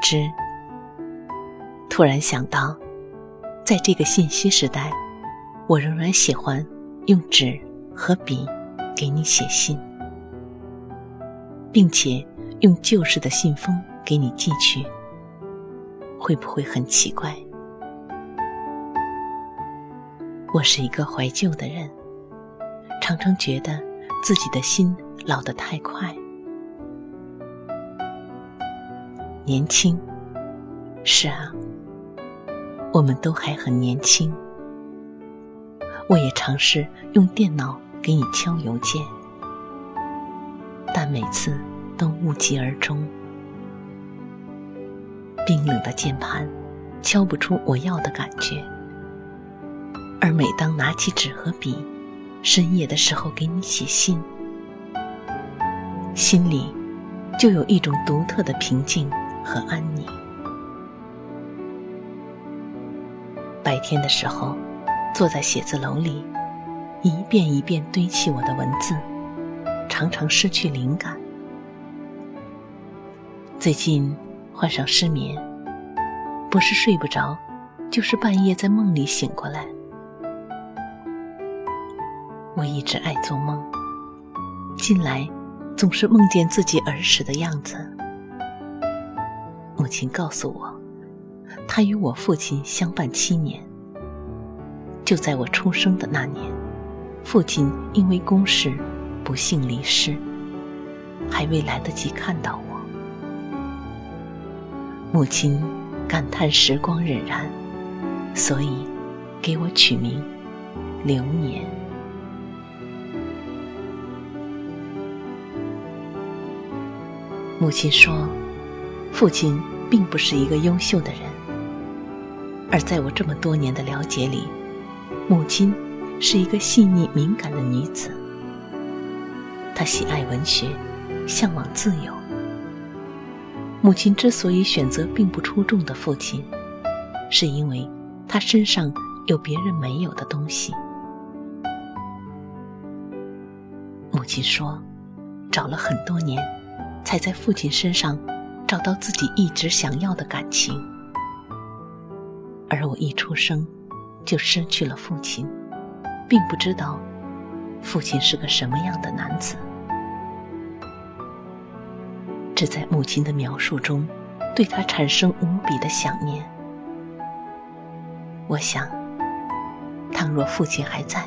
之，突然想到，在这个信息时代，我仍然喜欢用纸和笔给你写信，并且用旧式的信封给你寄去，会不会很奇怪？我是一个怀旧的人，常常觉得自己的心老得太快。年轻，是啊，我们都还很年轻。我也尝试用电脑给你敲邮件，但每次都无疾而终。冰冷的键盘敲不出我要的感觉，而每当拿起纸和笔，深夜的时候给你写信，心里就有一种独特的平静。和安宁。白天的时候，坐在写字楼里，一遍一遍堆砌我的文字，常常失去灵感。最近患上失眠，不是睡不着，就是半夜在梦里醒过来。我一直爱做梦，近来总是梦见自己儿时的样子。母亲告诉我，她与我父亲相伴七年。就在我出生的那年，父亲因为公事不幸离世，还未来得及看到我。母亲感叹时光荏苒，所以给我取名流年。母亲说，父亲。并不是一个优秀的人，而在我这么多年的了解里，母亲是一个细腻敏感的女子。她喜爱文学，向往自由。母亲之所以选择并不出众的父亲，是因为他身上有别人没有的东西。母亲说，找了很多年，才在父亲身上。找到自己一直想要的感情，而我一出生就失去了父亲，并不知道父亲是个什么样的男子，只在母亲的描述中对他产生无比的想念。我想，倘若父亲还在，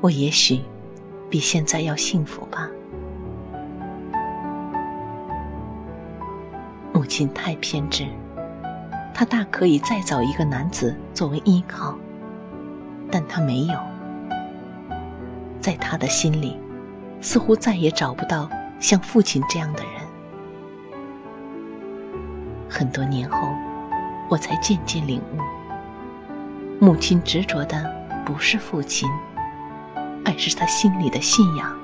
我也许比现在要幸福吧。亲太偏执，她大可以再找一个男子作为依靠，但她没有。在她的心里，似乎再也找不到像父亲这样的人。很多年后，我才渐渐领悟，母亲执着的不是父亲，而是她心里的信仰。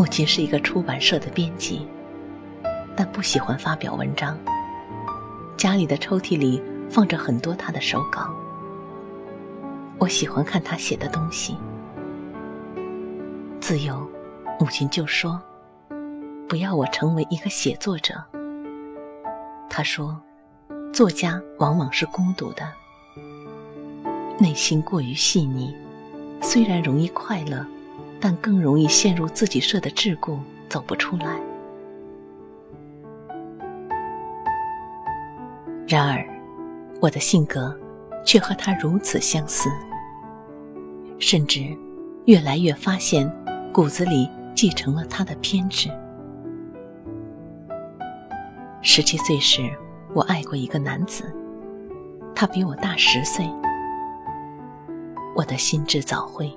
母亲是一个出版社的编辑，但不喜欢发表文章。家里的抽屉里放着很多他的手稿，我喜欢看他写的东西。自由，母亲就说：“不要我成为一个写作者。”他说：“作家往往是孤独的，内心过于细腻，虽然容易快乐。”但更容易陷入自己设的桎梏，走不出来。然而，我的性格却和他如此相似，甚至越来越发现骨子里继承了他的偏执。十七岁时，我爱过一个男子，他比我大十岁。我的心智早慧，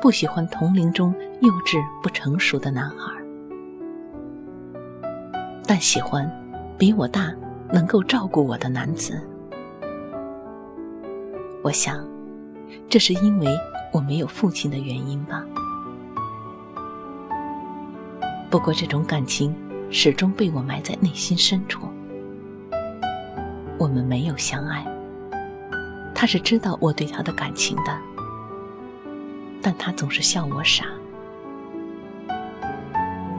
不喜欢同龄中幼稚不成熟的男孩，但喜欢比我大、能够照顾我的男子。我想，这是因为我没有父亲的原因吧。不过，这种感情始终被我埋在内心深处。我们没有相爱。他是知道我对他的感情的，但他总是笑我傻。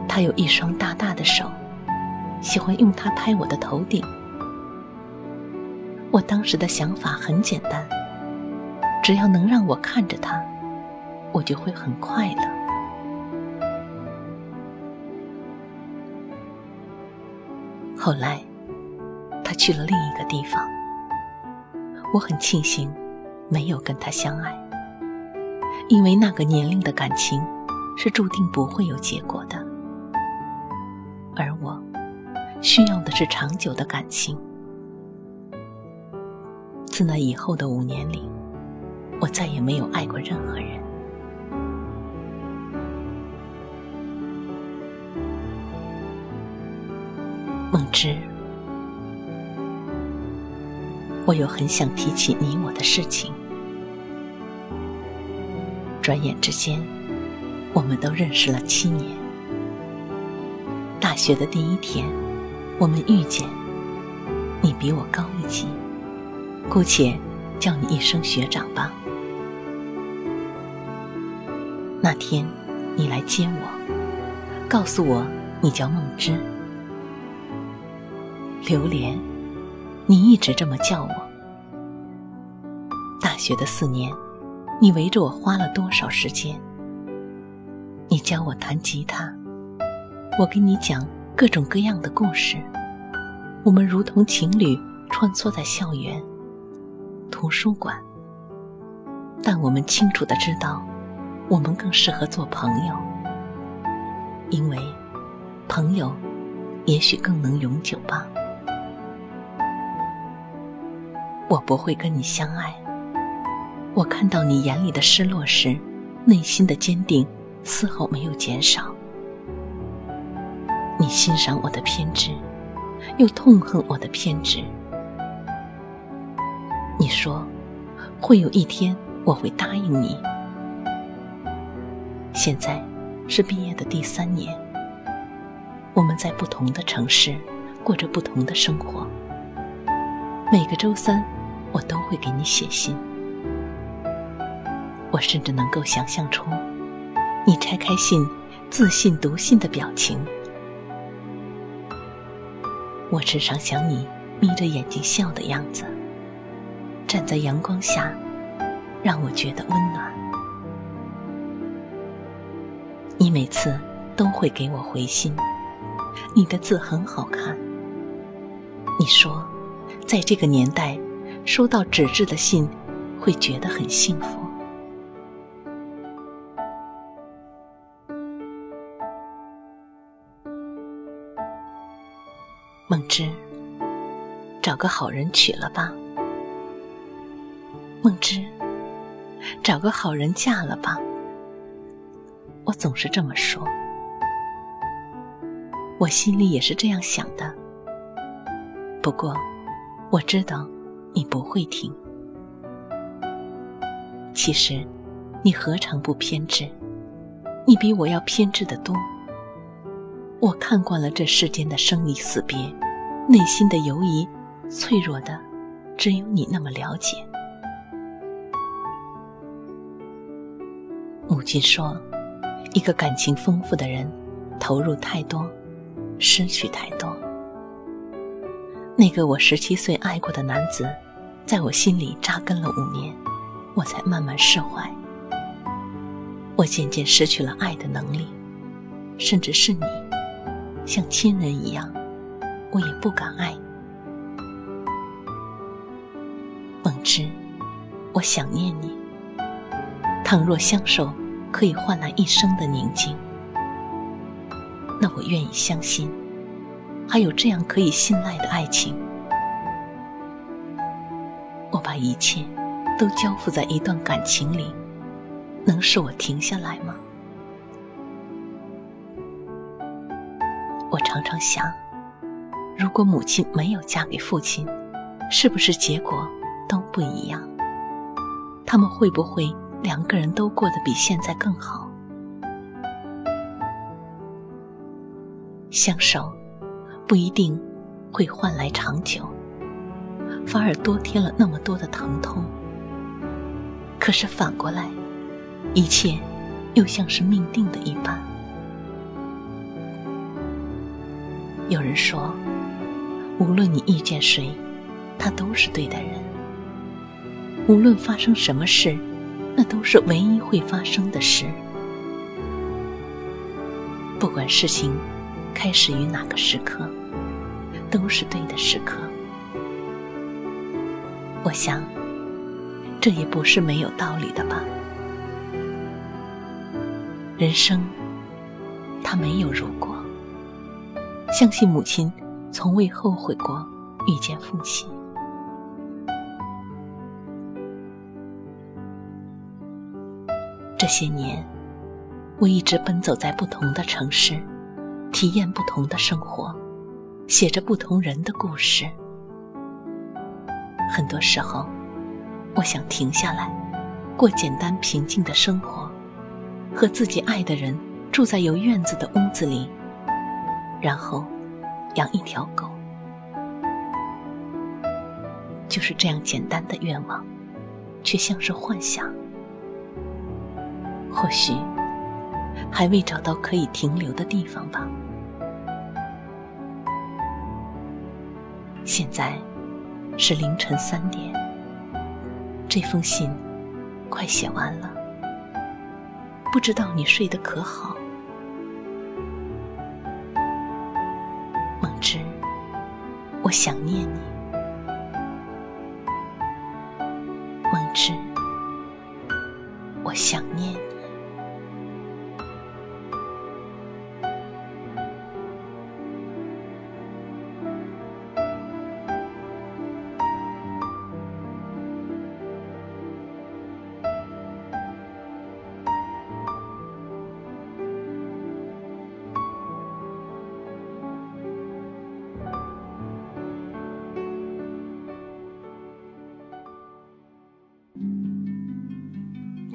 他有一双大大的手，喜欢用它拍我的头顶。我当时的想法很简单，只要能让我看着他，我就会很快乐。后来，他去了另一个地方。我很庆幸没有跟他相爱，因为那个年龄的感情是注定不会有结果的，而我需要的是长久的感情。自那以后的五年里，我再也没有爱过任何人。梦之。我又很想提起你我的事情。转眼之间，我们都认识了七年。大学的第一天，我们遇见。你比我高一级，姑且叫你一声学长吧。那天，你来接我，告诉我你叫梦之。榴莲。你一直这么叫我。大学的四年，你围着我花了多少时间？你教我弹吉他，我给你讲各种各样的故事。我们如同情侣穿梭在校园、图书馆，但我们清楚的知道，我们更适合做朋友，因为朋友也许更能永久吧。我不会跟你相爱。我看到你眼里的失落时，内心的坚定丝毫没有减少。你欣赏我的偏执，又痛恨我的偏执。你说，会有一天我会答应你。现在是毕业的第三年，我们在不同的城市过着不同的生活。每个周三。我都会给你写信，我甚至能够想象出你拆开信、自信读信的表情。我时常想你眯着眼睛笑的样子，站在阳光下，让我觉得温暖。你每次都会给我回信，你的字很好看。你说，在这个年代。收到纸质的信，会觉得很幸福。梦之，找个好人娶了吧。梦之，找个好人嫁了吧。我总是这么说，我心里也是这样想的。不过，我知道。你不会听。其实，你何尝不偏执？你比我要偏执的多。我看惯了这世间的生离死别，内心的犹疑、脆弱的，只有你那么了解。母亲说：“一个感情丰富的人，投入太多，失去太多。”那个我十七岁爱过的男子。在我心里扎根了五年，我才慢慢释怀。我渐渐失去了爱的能力，甚至是你，像亲人一样，我也不敢爱。梦之，我想念你。倘若相守可以换来一生的宁静，那我愿意相信，还有这样可以信赖的爱情。我把一切都交付在一段感情里，能使我停下来吗？常常想，如果母亲没有嫁给父亲，是不是结果都不一样？他们会不会两个人都过得比现在更好？相守不一定会换来长久，反而多添了那么多的疼痛。可是反过来，一切又像是命定的一般。有人说，无论你遇见谁，他都是对的人。无论发生什么事，那都是唯一会发生的事。不管事情开始于哪个时刻，都是对的时刻。我想，这也不是没有道理的吧。人生，它没有如果。相信母亲从未后悔过遇见父亲。这些年，我一直奔走在不同的城市，体验不同的生活，写着不同人的故事。很多时候，我想停下来，过简单平静的生活，和自己爱的人住在有院子的屋子里。然后，养一条狗，就是这样简单的愿望，却像是幻想。或许还未找到可以停留的地方吧。现在是凌晨三点，这封信快写完了，不知道你睡得可好？我想念你，梦之，我想念你。